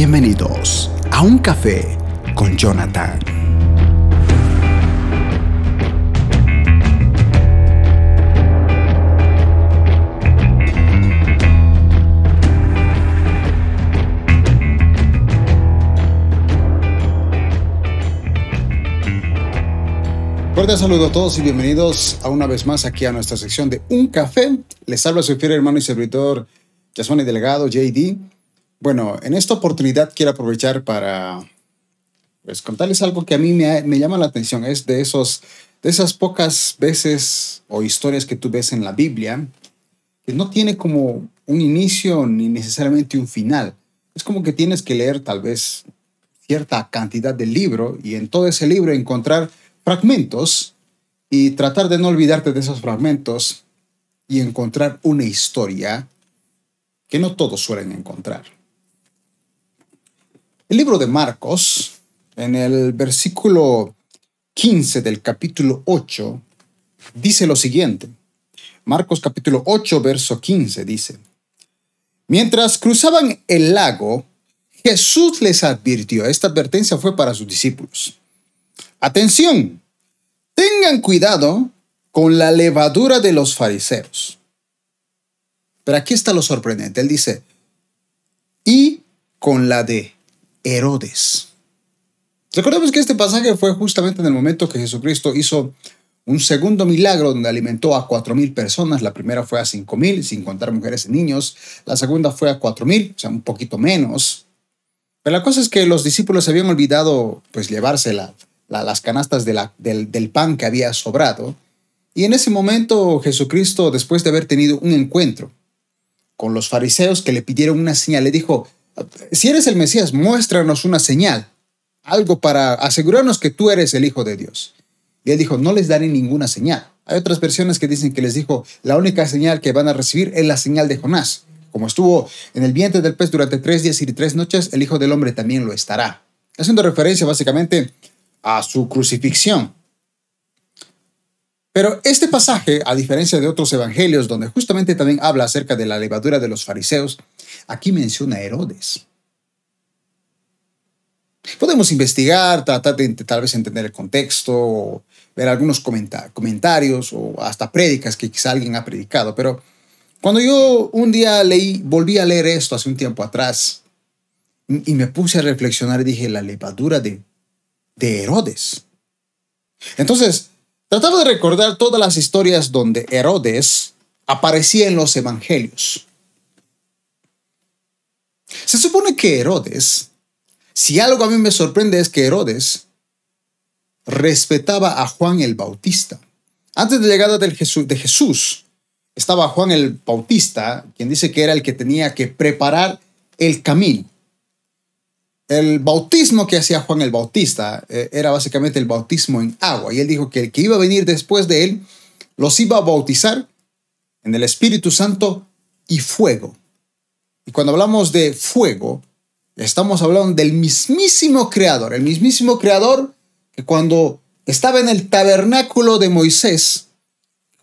Bienvenidos a Un Café con Jonathan. Fuerte saludo a todos y bienvenidos a una vez más aquí a nuestra sección de Un Café. Les habla su fiel hermano y servidor Yasmani Delegado, JD. Bueno, en esta oportunidad quiero aprovechar para pues, contarles algo que a mí me, me, llama la atención. Es de, esos, de esas pocas veces o historias que tú ves en la Biblia que no tiene como un inicio ni necesariamente un final. Es como que tienes que leer tal vez cierta cantidad del libro y en todo ese libro encontrar fragmentos y tratar de no olvidarte de esos fragmentos y encontrar una historia que no todos suelen encontrar. El libro de Marcos, en el versículo 15 del capítulo 8, dice lo siguiente. Marcos capítulo 8, verso 15 dice, Mientras cruzaban el lago, Jesús les advirtió, esta advertencia fue para sus discípulos. Atención, tengan cuidado con la levadura de los fariseos. Pero aquí está lo sorprendente. Él dice, y con la de Herodes. Recordemos que este pasaje fue justamente en el momento que Jesucristo hizo un segundo milagro donde alimentó a cuatro mil personas. La primera fue a cinco mil, sin contar mujeres y niños. La segunda fue a cuatro mil, o sea, un poquito menos. Pero la cosa es que los discípulos habían olvidado pues llevarse las canastas del, del pan que había sobrado. Y en ese momento Jesucristo, después de haber tenido un encuentro con los fariseos que le pidieron una señal, le dijo, si eres el Mesías, muéstranos una señal, algo para asegurarnos que tú eres el Hijo de Dios. Y él dijo, no les daré ninguna señal. Hay otras versiones que dicen que les dijo, la única señal que van a recibir es la señal de Jonás. Como estuvo en el vientre del pez durante tres días y tres noches, el Hijo del Hombre también lo estará. Haciendo referencia básicamente a su crucifixión. Pero este pasaje, a diferencia de otros evangelios donde justamente también habla acerca de la levadura de los fariseos, aquí menciona a Herodes. Podemos investigar, tratar de tal vez entender el contexto, ver algunos comentarios o hasta prédicas que quizá alguien ha predicado, pero cuando yo un día leí, volví a leer esto hace un tiempo atrás y me puse a reflexionar y dije, la levadura de, de Herodes. Entonces, Trataba de recordar todas las historias donde Herodes aparecía en los evangelios. Se supone que Herodes, si algo a mí me sorprende es que Herodes respetaba a Juan el Bautista. Antes de la llegada de Jesús, estaba Juan el Bautista, quien dice que era el que tenía que preparar el camino el bautismo que hacía Juan el Bautista eh, era básicamente el bautismo en agua. Y él dijo que el que iba a venir después de él los iba a bautizar en el Espíritu Santo y fuego. Y cuando hablamos de fuego, estamos hablando del mismísimo creador, el mismísimo creador que cuando estaba en el tabernáculo de Moisés,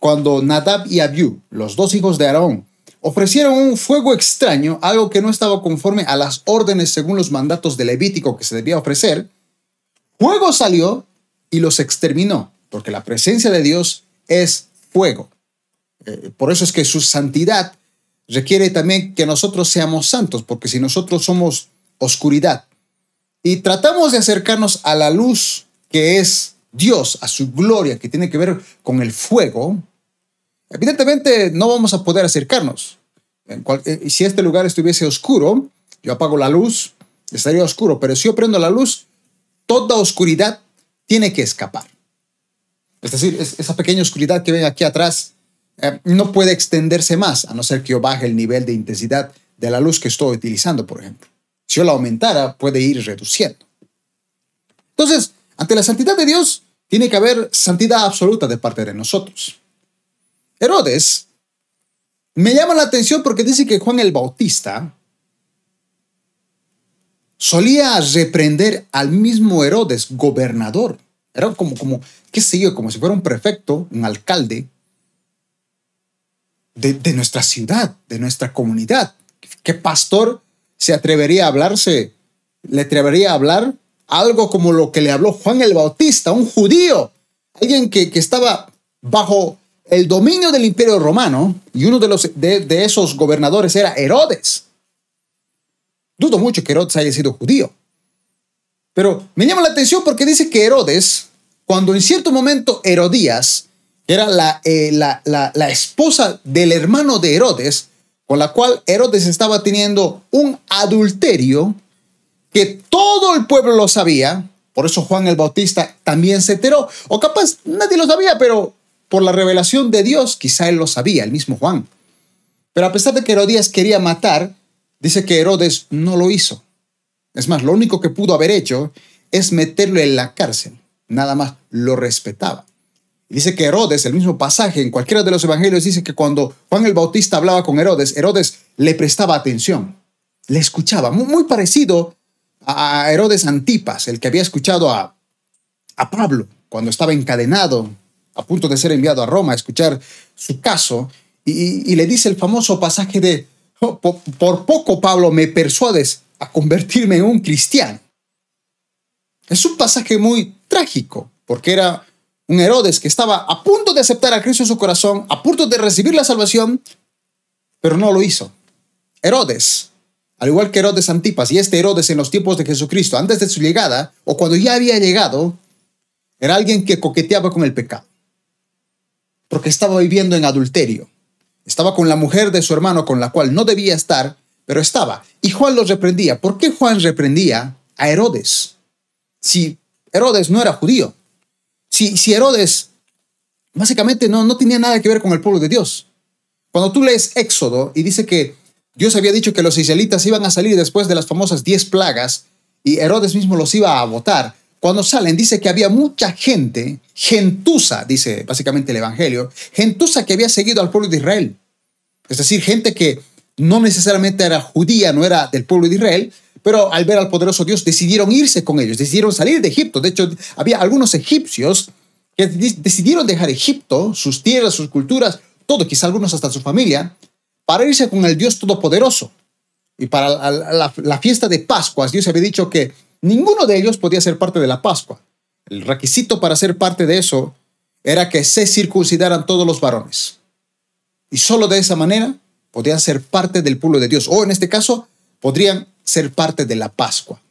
cuando Nadab y Abiú, los dos hijos de Aarón, ofrecieron un fuego extraño, algo que no estaba conforme a las órdenes según los mandatos de Levítico que se debía ofrecer, fuego salió y los exterminó, porque la presencia de Dios es fuego. Eh, por eso es que su santidad requiere también que nosotros seamos santos, porque si nosotros somos oscuridad y tratamos de acercarnos a la luz que es Dios, a su gloria, que tiene que ver con el fuego, Evidentemente no vamos a poder acercarnos. Eh, si este lugar estuviese oscuro, yo apago la luz, estaría oscuro, pero si yo prendo la luz, toda oscuridad tiene que escapar. Es decir, esa pequeña oscuridad que ven aquí atrás eh, no puede extenderse más, a no ser que yo baje el nivel de intensidad de la luz que estoy utilizando, por ejemplo. Si yo la aumentara, puede ir reduciendo. Entonces, ante la santidad de Dios, tiene que haber santidad absoluta de parte de nosotros. Herodes me llama la atención porque dice que Juan el Bautista solía reprender al mismo Herodes, gobernador. Era como, como, qué sé yo, como si fuera un prefecto, un alcalde de, de nuestra ciudad, de nuestra comunidad. ¿Qué pastor se atrevería a hablarse le atrevería a hablar algo como lo que le habló Juan el Bautista, un judío, alguien que, estaba bajo el dominio del imperio romano y uno de, los, de, esos gobernadores era Herodes. Dudo mucho que Herodes haya sido judío. Pero me llama la atención porque dice que Herodes, cuando en cierto momento Herodías, que era la, eh, la, la, esposa del hermano de Herodes, con la cual Herodes estaba teniendo un adulterio, que todo el pueblo lo sabía, por eso Juan el Bautista también se enteró, o capaz nadie lo sabía, pero por la revelación de Dios quizá él lo sabía, el mismo Juan. Pero a pesar de que Herodías quería matar, dice que Herodes no lo hizo. Es más, lo único que pudo haber hecho es meterlo en la cárcel. Nada más lo respetaba. Dice que Herodes, el mismo pasaje en cualquiera de los evangelios, dice que cuando Juan el Bautista hablaba con Herodes, Herodes le prestaba atención, le escuchaba, muy, parecido a Herodes Antipas, el que había escuchado a, a Pablo cuando estaba encadenado, a punto de ser enviado a Roma a escuchar su caso, y, le dice el famoso pasaje de, oh, por, poco Pablo me persuades a convertirme en un cristiano. Es un pasaje muy trágico, porque era un Herodes que estaba a punto de aceptar a Cristo en su corazón, a punto de recibir la salvación, pero no lo hizo. Herodes, al igual que Herodes Antipas y este Herodes en los tiempos de Jesucristo, antes de su llegada, o cuando ya había llegado, era alguien que coqueteaba con el pecado, porque estaba viviendo en adulterio. Estaba con la mujer de su hermano con la cual no debía estar, pero estaba. Y Juan los reprendía. ¿Por qué Juan reprendía a Herodes? Si Herodes no era judío. Si, Herodes básicamente no, no tenía nada que ver con el pueblo de Dios. Cuando tú lees Éxodo y dice que Dios había dicho que los israelitas iban a salir después de las famosas diez plagas y Herodes mismo los iba a votar. Cuando salen, dice que había mucha gente, gentuza, dice básicamente el Evangelio, gentuza que había seguido al pueblo de Israel. Es decir, gente que no necesariamente era judía, no era del pueblo de Israel, pero al ver al poderoso Dios decidieron irse con ellos, decidieron salir de Egipto. De hecho, había algunos egipcios que decidieron dejar Egipto, sus tierras, sus culturas, todo, quizá algunos hasta su familia, para irse con el Dios Todopoderoso. Y para la, fiesta de Pascuas, Dios había dicho que ninguno de ellos podía ser parte de la Pascua. El requisito para ser parte de eso era que se circuncidaran todos los varones. Y solo de esa manera podían ser parte del pueblo de Dios. O en este caso, podrían ser parte de la Pascua.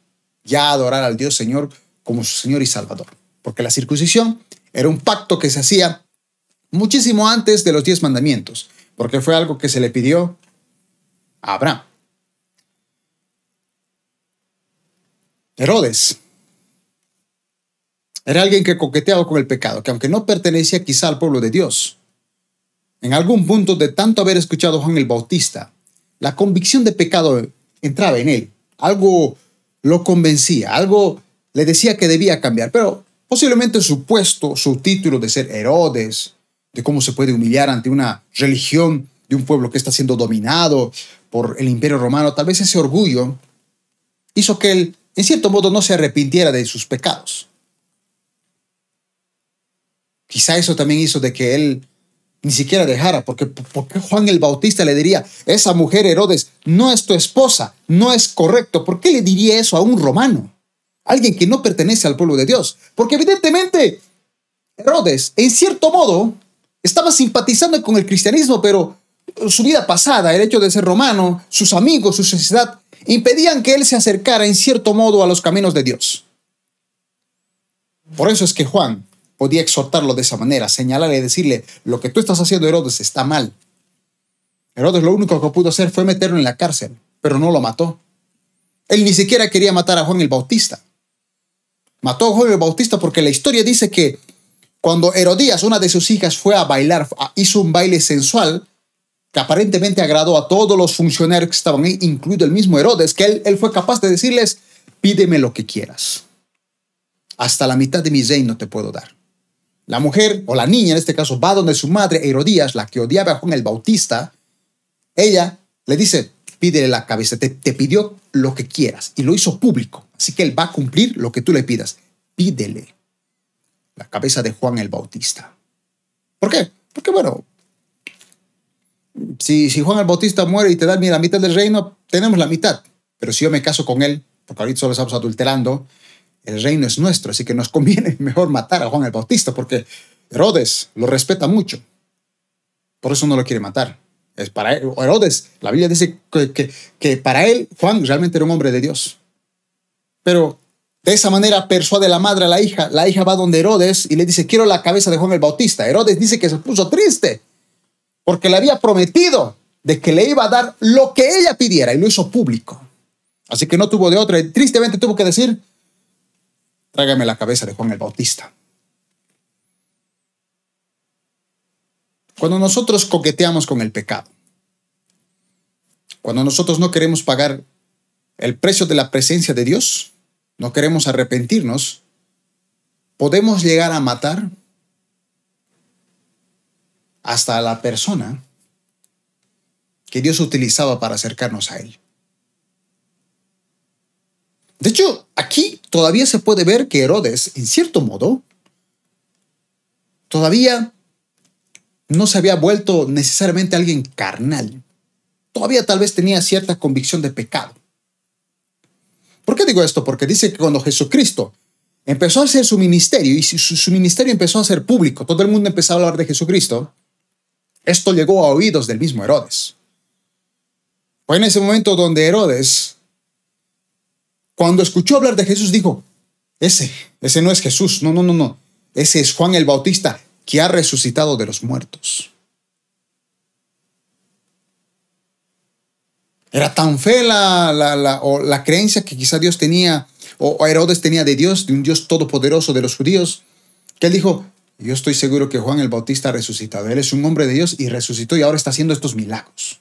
Ya adorar al Dios Señor como su Señor y Salvador. Porque la circuncisión era un pacto que se hacía muchísimo antes de los diez mandamientos porque fue algo que se le pidió a Abraham. Herodes era alguien que coqueteaba con el pecado, que aunque no pertenecía quizá al pueblo de Dios, en algún punto de tanto haber escuchado a Juan el Bautista, la convicción de pecado entraba en él. Algo lo convencía, algo le decía que debía cambiar, pero posiblemente su puesto, su título de ser Herodes, de cómo se puede humillar ante una religión de un pueblo que está siendo dominado por el imperio romano, tal vez ese orgullo hizo que él, en cierto modo, no se arrepintiera de sus pecados. Quizá eso también hizo de que él ni siquiera dejara, porque, porque Juan el Bautista le diría, esa mujer Herodes no es tu esposa, no es correcto. ¿Por qué le diría eso a un romano? Alguien que no pertenece al pueblo de Dios. Porque evidentemente Herodes, en cierto modo, estaba simpatizando con el cristianismo, pero su vida pasada, el hecho de ser romano, sus amigos, su sociedad, impedían que él se acercara en cierto modo a los caminos de Dios. Por eso es que Juan podía exhortarlo de esa manera, señalarle y decirle, lo que tú estás haciendo, Herodes, está mal. Herodes lo único que pudo hacer fue meterlo en la cárcel, pero no lo mató. Él ni siquiera quería matar a Juan el Bautista. Mató a Juan el Bautista porque la historia dice que cuando Herodías, una de sus hijas, fue a bailar, hizo un baile sensual que aparentemente agradó a todos los funcionarios que estaban ahí, incluido el mismo Herodes, que él, él fue capaz de decirles, pídeme lo que quieras. Hasta la mitad de mi reino te puedo dar. La mujer, o la niña en este caso, va donde su madre, Herodías, la que odiaba a Juan el Bautista. Ella le dice, pídele la cabeza, te, pidió lo que quieras y lo hizo público. Así que él va a cumplir lo que tú le pidas. Pídele la cabeza de Juan el Bautista. ¿Por qué? Porque bueno, si, si Juan el Bautista muere y te da la mitad del reino, tenemos la mitad. Pero si yo me caso con él, porque ahorita solo estamos adulterando, el reino es nuestro, así que nos conviene mejor matar a Juan el Bautista, porque Herodes lo respeta mucho. Por eso no lo quiere matar. Es para Herodes, la Biblia dice que, para él Juan realmente era un hombre de Dios. Pero de esa manera persuade la madre a la hija. La hija va donde Herodes y le dice, quiero la cabeza de Juan el Bautista. Herodes dice que se puso triste porque le había prometido de que le iba a dar lo que ella pidiera y lo hizo público. Así que no tuvo de otra. Tristemente tuvo que decir, tráigame la cabeza de Juan el Bautista. Cuando nosotros coqueteamos con el pecado, cuando nosotros no queremos pagar el precio de la presencia de Dios, no queremos arrepentirnos, podemos llegar a matar hasta a la persona que Dios utilizaba para acercarnos a Él. De hecho, aquí todavía se puede ver que Herodes, en cierto modo, todavía no se había vuelto necesariamente alguien carnal. Todavía tal vez tenía cierta convicción de pecado. ¿Por qué digo esto? Porque dice que cuando Jesucristo empezó a hacer su ministerio y su, ministerio empezó a ser público, todo el mundo empezó a hablar de Jesucristo, esto llegó a oídos del mismo Herodes. Fue en ese momento donde Herodes, cuando escuchó hablar de Jesús, dijo, ese, ese no es Jesús, no, no, no, no, ese es Juan el Bautista, que ha resucitado de los muertos. Era tan fe la, la, o la creencia que quizá Dios tenía, o Herodes tenía de Dios, de un Dios todopoderoso de los judíos, que él dijo, yo estoy seguro que Juan el Bautista ha resucitado. Él es un hombre de Dios y resucitó y ahora está haciendo estos milagros.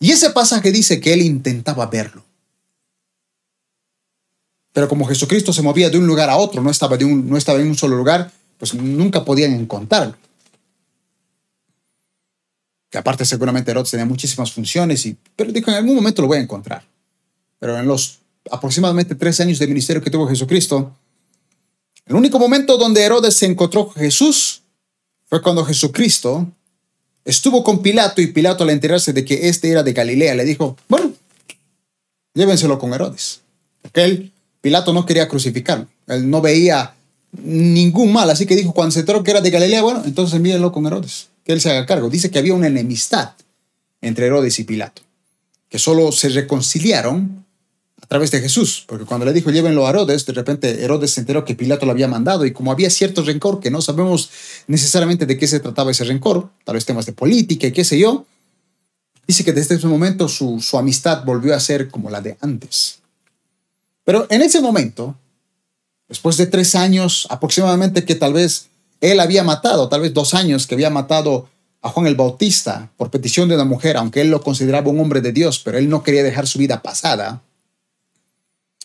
Y ese pasaje dice que él intentaba verlo. Pero como Jesucristo se movía de un lugar a otro, no estaba, en un solo lugar, pues nunca podían encontrarlo. Que aparte seguramente Herodes tenía muchísimas funciones, y, pero dijo, en algún momento lo voy a encontrar. Pero en los aproximadamente tres años de ministerio que tuvo Jesucristo, el único momento donde Herodes se encontró con Jesús fue cuando Jesucristo estuvo con Pilato y Pilato al enterarse de que este era de Galilea le dijo, bueno, llévenselo con Herodes. Porque él, Pilato no quería crucificarlo. Él no veía ningún mal. Así que dijo, cuando se enteró que era de Galilea, bueno, entonces envíenlo con Herodes, que él se haga cargo. Dice que había una enemistad entre Herodes y Pilato, que solo se reconciliaron a través de Jesús, porque cuando le dijo llévenlo a Herodes, de repente Herodes se enteró que Pilato lo había mandado y como había cierto rencor que no sabemos necesariamente de qué se trataba ese rencor, tal vez temas de política y qué sé yo, dice que desde ese momento su, su amistad volvió a ser como la de antes. Pero en ese momento, después de tres años aproximadamente que tal vez él había matado, tal vez dos años que había matado a Juan el Bautista por petición de una mujer, aunque él lo consideraba un hombre de Dios, pero él no quería dejar su vida pasada.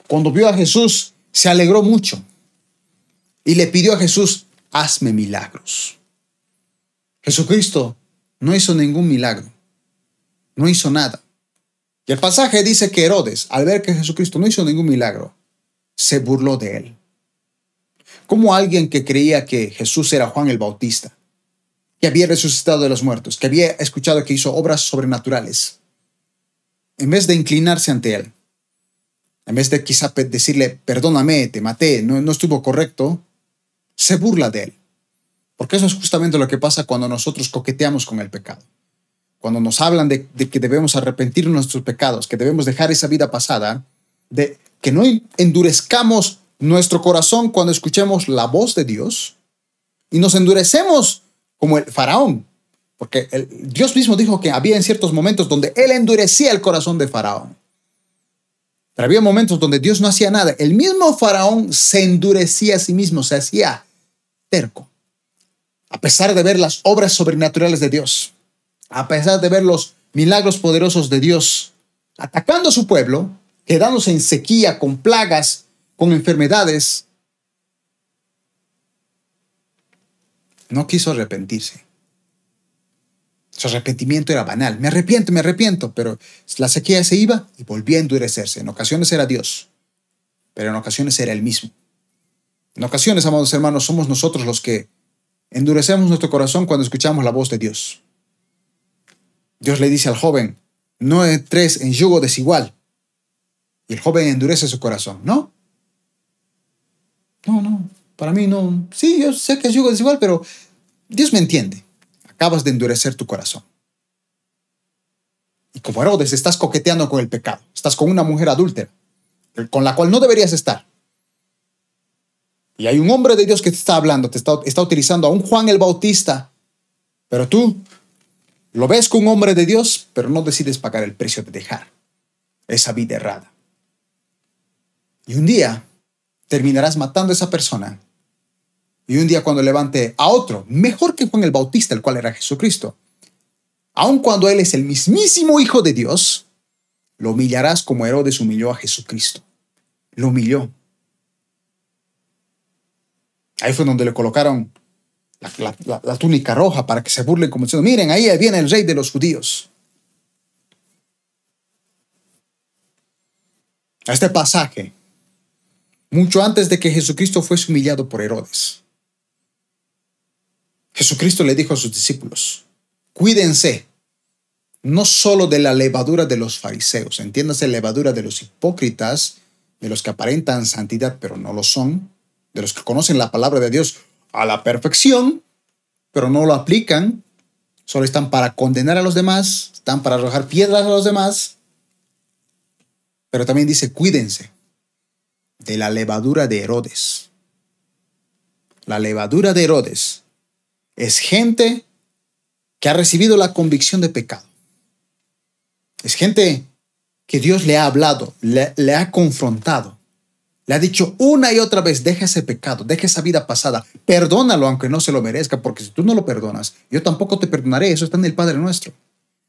Cuando vio a Jesús, se alegró mucho y le pidió a Jesús, hazme milagros. Jesucristo no hizo ningún milagro, no hizo nada. Y el pasaje dice que Herodes, al ver que Jesucristo no hizo ningún milagro, se burló de él como alguien que creía que Jesús era Juan el Bautista, que había resucitado de los muertos, que había escuchado que hizo obras sobrenaturales, en vez de inclinarse ante él, en vez de quizá decirle, perdóname, te maté, no, no estuvo correcto, se burla de él. Porque eso es justamente lo que pasa cuando nosotros coqueteamos con el pecado. Cuando nos hablan de, que debemos arrepentir nuestros pecados, que debemos dejar esa vida pasada, de que no endurezcamos nuestro corazón cuando escuchemos la voz de Dios y nos endurecemos como el faraón. Porque Dios mismo dijo que había en ciertos momentos donde Él endurecía el corazón de faraón. Pero había momentos donde Dios no hacía nada. El mismo faraón se endurecía a sí mismo, se hacía terco. A pesar de ver las obras sobrenaturales de Dios, a pesar de ver los milagros poderosos de Dios, atacando a su pueblo, quedándose en sequía con plagas con enfermedades, no quiso arrepentirse. Su arrepentimiento era banal. Me arrepiento, me arrepiento, pero la sequía se iba y volvía a endurecerse. En ocasiones era Dios, pero en ocasiones era Él mismo. En ocasiones, amados hermanos, somos nosotros los que endurecemos nuestro corazón cuando escuchamos la voz de Dios. Dios le dice al joven, no entres en yugo desigual. Y el joven endurece su corazón, ¿no? No, no, para mí no. Sí, yo sé que es yugo desigual, pero Dios me entiende. Acabas de endurecer tu corazón. Y como Herodes estás coqueteando con el pecado. Estás con una mujer adúltera, con la cual no deberías estar. Y hay un hombre de Dios que te está hablando, te está, está utilizando a un Juan el Bautista. Pero tú lo ves con un hombre de Dios, pero no decides pagar el precio de dejar esa vida errada. Y un día terminarás matando a esa persona. Y un día cuando levante a otro, mejor que Juan el Bautista, el cual era Jesucristo, aun cuando él es el mismísimo Hijo de Dios, lo humillarás como Herodes humilló a Jesucristo. Lo humilló. Ahí fue donde le colocaron la, túnica roja para que se burlen como diciendo, miren, ahí viene el rey de los judíos. A este pasaje mucho antes de que Jesucristo fuese humillado por Herodes. Jesucristo le dijo a sus discípulos, cuídense no solo de la levadura de los fariseos, entiéndase levadura de los hipócritas, de los que aparentan santidad pero no lo son, de los que conocen la palabra de Dios a la perfección, pero no lo aplican, solo están para condenar a los demás, están para arrojar piedras a los demás, pero también dice, cuídense de la levadura de Herodes. La levadura de Herodes es gente que ha recibido la convicción de pecado. Es gente que Dios le ha hablado, le, ha confrontado. Le ha dicho una y otra vez, deja ese pecado, deja esa vida pasada, perdónalo aunque no se lo merezca, porque si tú no lo perdonas, yo tampoco te perdonaré, eso está en el Padre nuestro.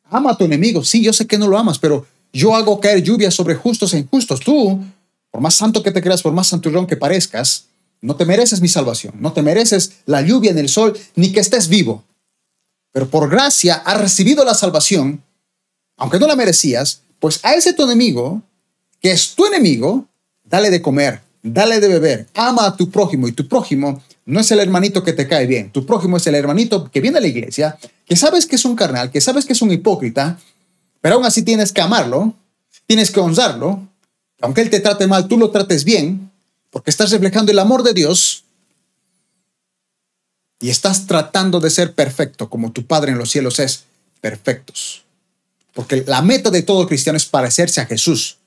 Ama a tu enemigo, sí, yo sé que no lo amas, pero yo hago caer lluvia sobre justos e injustos. Tú por más santo que te creas, por más santurrón que parezcas, no te mereces mi salvación, no te mereces la lluvia en el sol, ni que estés vivo. Pero por gracia has recibido la salvación, aunque no la merecías, pues a ese tu enemigo, que es tu enemigo, dale de comer, dale de beber, ama a tu prójimo y tu prójimo no es el hermanito que te cae bien, tu prójimo es el hermanito que viene a la iglesia, que sabes que es un carnal, que sabes que es un hipócrita, pero aún así tienes que amarlo, tienes que honrarlo, aunque Él te trate mal, tú lo trates bien, porque estás reflejando el amor de Dios y estás tratando de ser perfecto como tu Padre en los cielos es perfectos. Porque la meta de todo cristiano es parecerse a Jesús.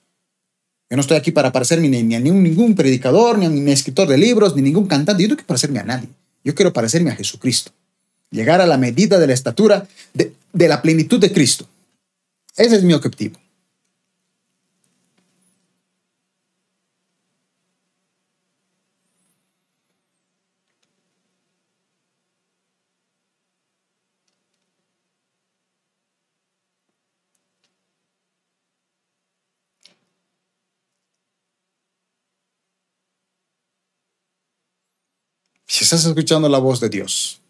Yo no estoy aquí para parecerme ni, a ningún, predicador, ni a ningún escritor de libros, ni ningún cantante. Yo no quiero parecerme a nadie. Yo quiero parecerme a Jesucristo. Llegar a la medida de la estatura de la plenitud de Cristo. Ese es mi objetivo. Si estás escuchando la voz de Dios,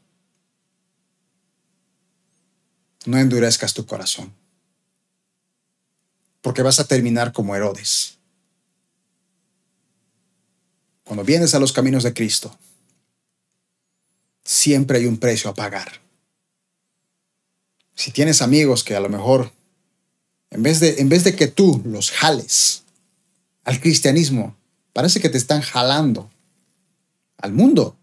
no endurezcas tu corazón, porque vas a terminar como Herodes. Cuando vienes a los caminos de Cristo, siempre hay un precio a pagar. Si tienes amigos que a lo mejor, en vez de, en vez de que tú los jales al cristianismo, parece que te están jalando al mundo.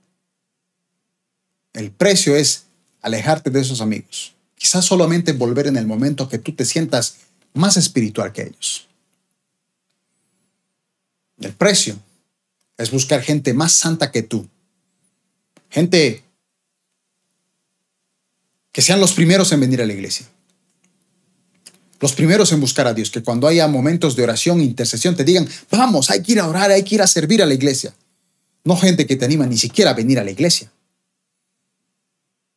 El precio es alejarte de esos amigos. Quizás solamente volver en el momento que tú te sientas más espiritual que ellos. El precio es buscar gente más santa que tú. Gente que sean los primeros en venir a la iglesia. Los primeros en buscar a Dios, que cuando haya momentos de oración, intercesión, te digan, vamos, hay que ir a orar, hay que ir a servir a la iglesia. No gente que te anima ni siquiera a venir a la iglesia.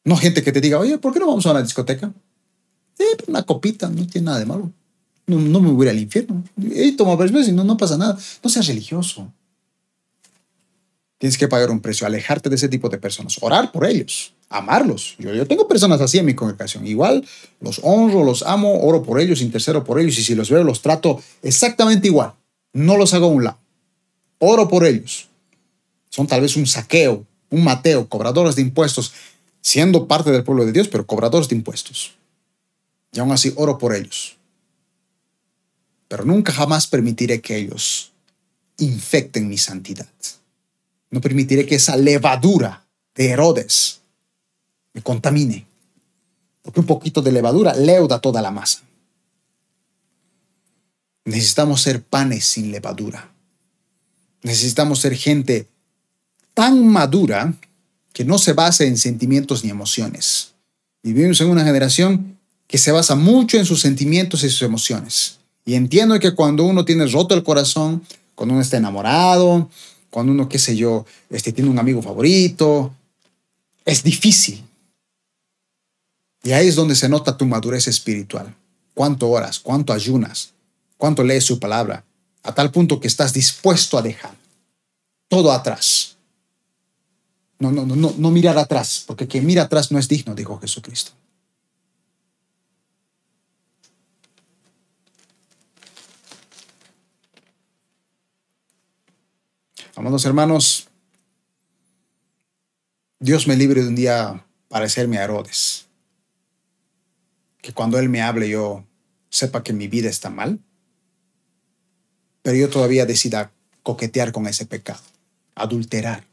No gente que te diga, oye, ¿por qué no vamos a una discoteca? Sí, pues una copita, no tiene nada de malo. No, me voy al infierno. Y toma veces y no, no pasa nada. No seas religioso. Tienes que pagar un precio, alejarte de ese tipo de personas, orar por ellos, amarlos. Yo, yo tengo personas así en mi congregación. Igual los honro, los amo, oro por ellos, intercedo por ellos y si los veo los trato exactamente igual. No los hago a un lado. Oro por ellos. Son tal vez un saqueo, un mateo, cobradores de impuestos siendo parte del pueblo de Dios, pero cobradores de impuestos. Y aún así oro por ellos. pero nunca jamás permitiré que ellos infecten mi santidad. No permitiré que esa levadura de Herodes me contamine, porque un poquito de levadura leuda toda la masa. Necesitamos ser panes sin levadura. Necesitamos ser gente tan madura que no se base en sentimientos ni emociones. Vivimos en una generación que se basa mucho en sus sentimientos y sus emociones. Y entiendo que cuando uno tiene roto el corazón, cuando uno está enamorado, cuando uno, qué sé yo, este, tiene un amigo favorito, es difícil. Y ahí es donde se nota tu madurez espiritual. Cuánto oras, cuánto ayunas, cuánto lees su palabra, a tal punto que estás dispuesto a dejar todo atrás. No, no, no, no mirar atrás, porque quien mira atrás no es digno, dijo Jesucristo. Amados hermanos, Dios me libre de un día parecerme a Herodes. Que cuando Él me hable yo sepa que mi vida está mal, pero yo todavía decida coquetear con ese pecado, adulterar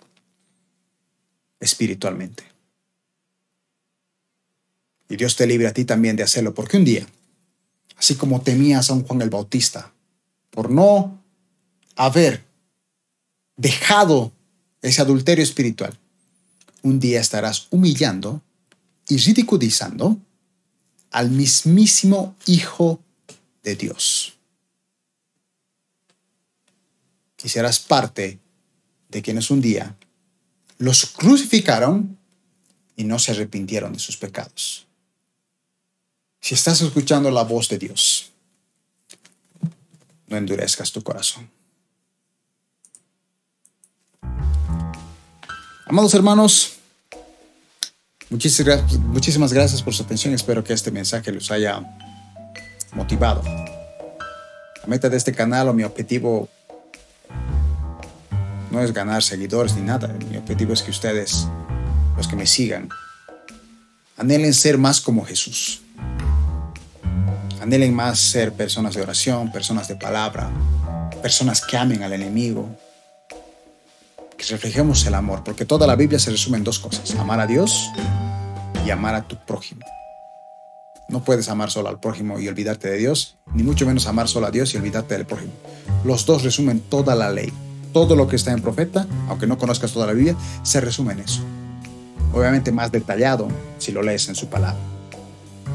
espiritualmente. Y Dios te libre a ti también de hacerlo, porque un día, así como temías a un Juan el Bautista, por no haber dejado ese adulterio espiritual, un día estarás humillando y ridiculizando al mismísimo Hijo de Dios. Y serás parte de quienes un día los crucificaron y no se arrepintieron de sus pecados. Si estás escuchando la voz de Dios, no endurezcas tu corazón. Amados hermanos, muchísimas gracias por su atención. Espero que este mensaje los haya motivado. La meta de este canal o mi objetivo no es ganar seguidores ni nada. Mi objetivo es que ustedes, los que me sigan, anhelen ser más como Jesús. Anhelen más ser personas de oración, personas de palabra, personas que amen al enemigo, que reflejemos el amor, porque toda la Biblia se resume en dos cosas, amar a Dios y amar a tu prójimo. No puedes amar solo al prójimo y olvidarte de Dios, ni mucho menos amar solo a Dios y olvidarte del prójimo. Los dos resumen toda la ley. Todo lo que está en profeta, aunque no conozcas toda la Biblia, se resume en eso. Obviamente más detallado si lo lees en su palabra.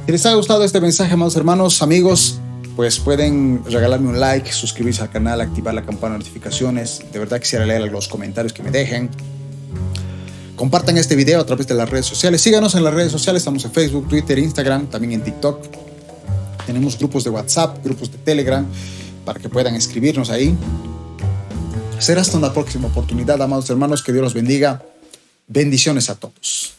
Si les ha gustado este mensaje, amados hermanos, amigos, pues pueden regalarme un like, suscribirse al canal, activar la campana de notificaciones. De verdad quisiera leer los comentarios que me dejen. Compartan este video a través de las redes sociales. Síganos en las redes sociales. Estamos en Facebook, Twitter, Instagram, también en TikTok. Tenemos grupos de WhatsApp, grupos de Telegram, para que puedan escribirnos ahí. Será hasta una próxima oportunidad, amados hermanos. Que Dios los bendiga. Bendiciones a todos.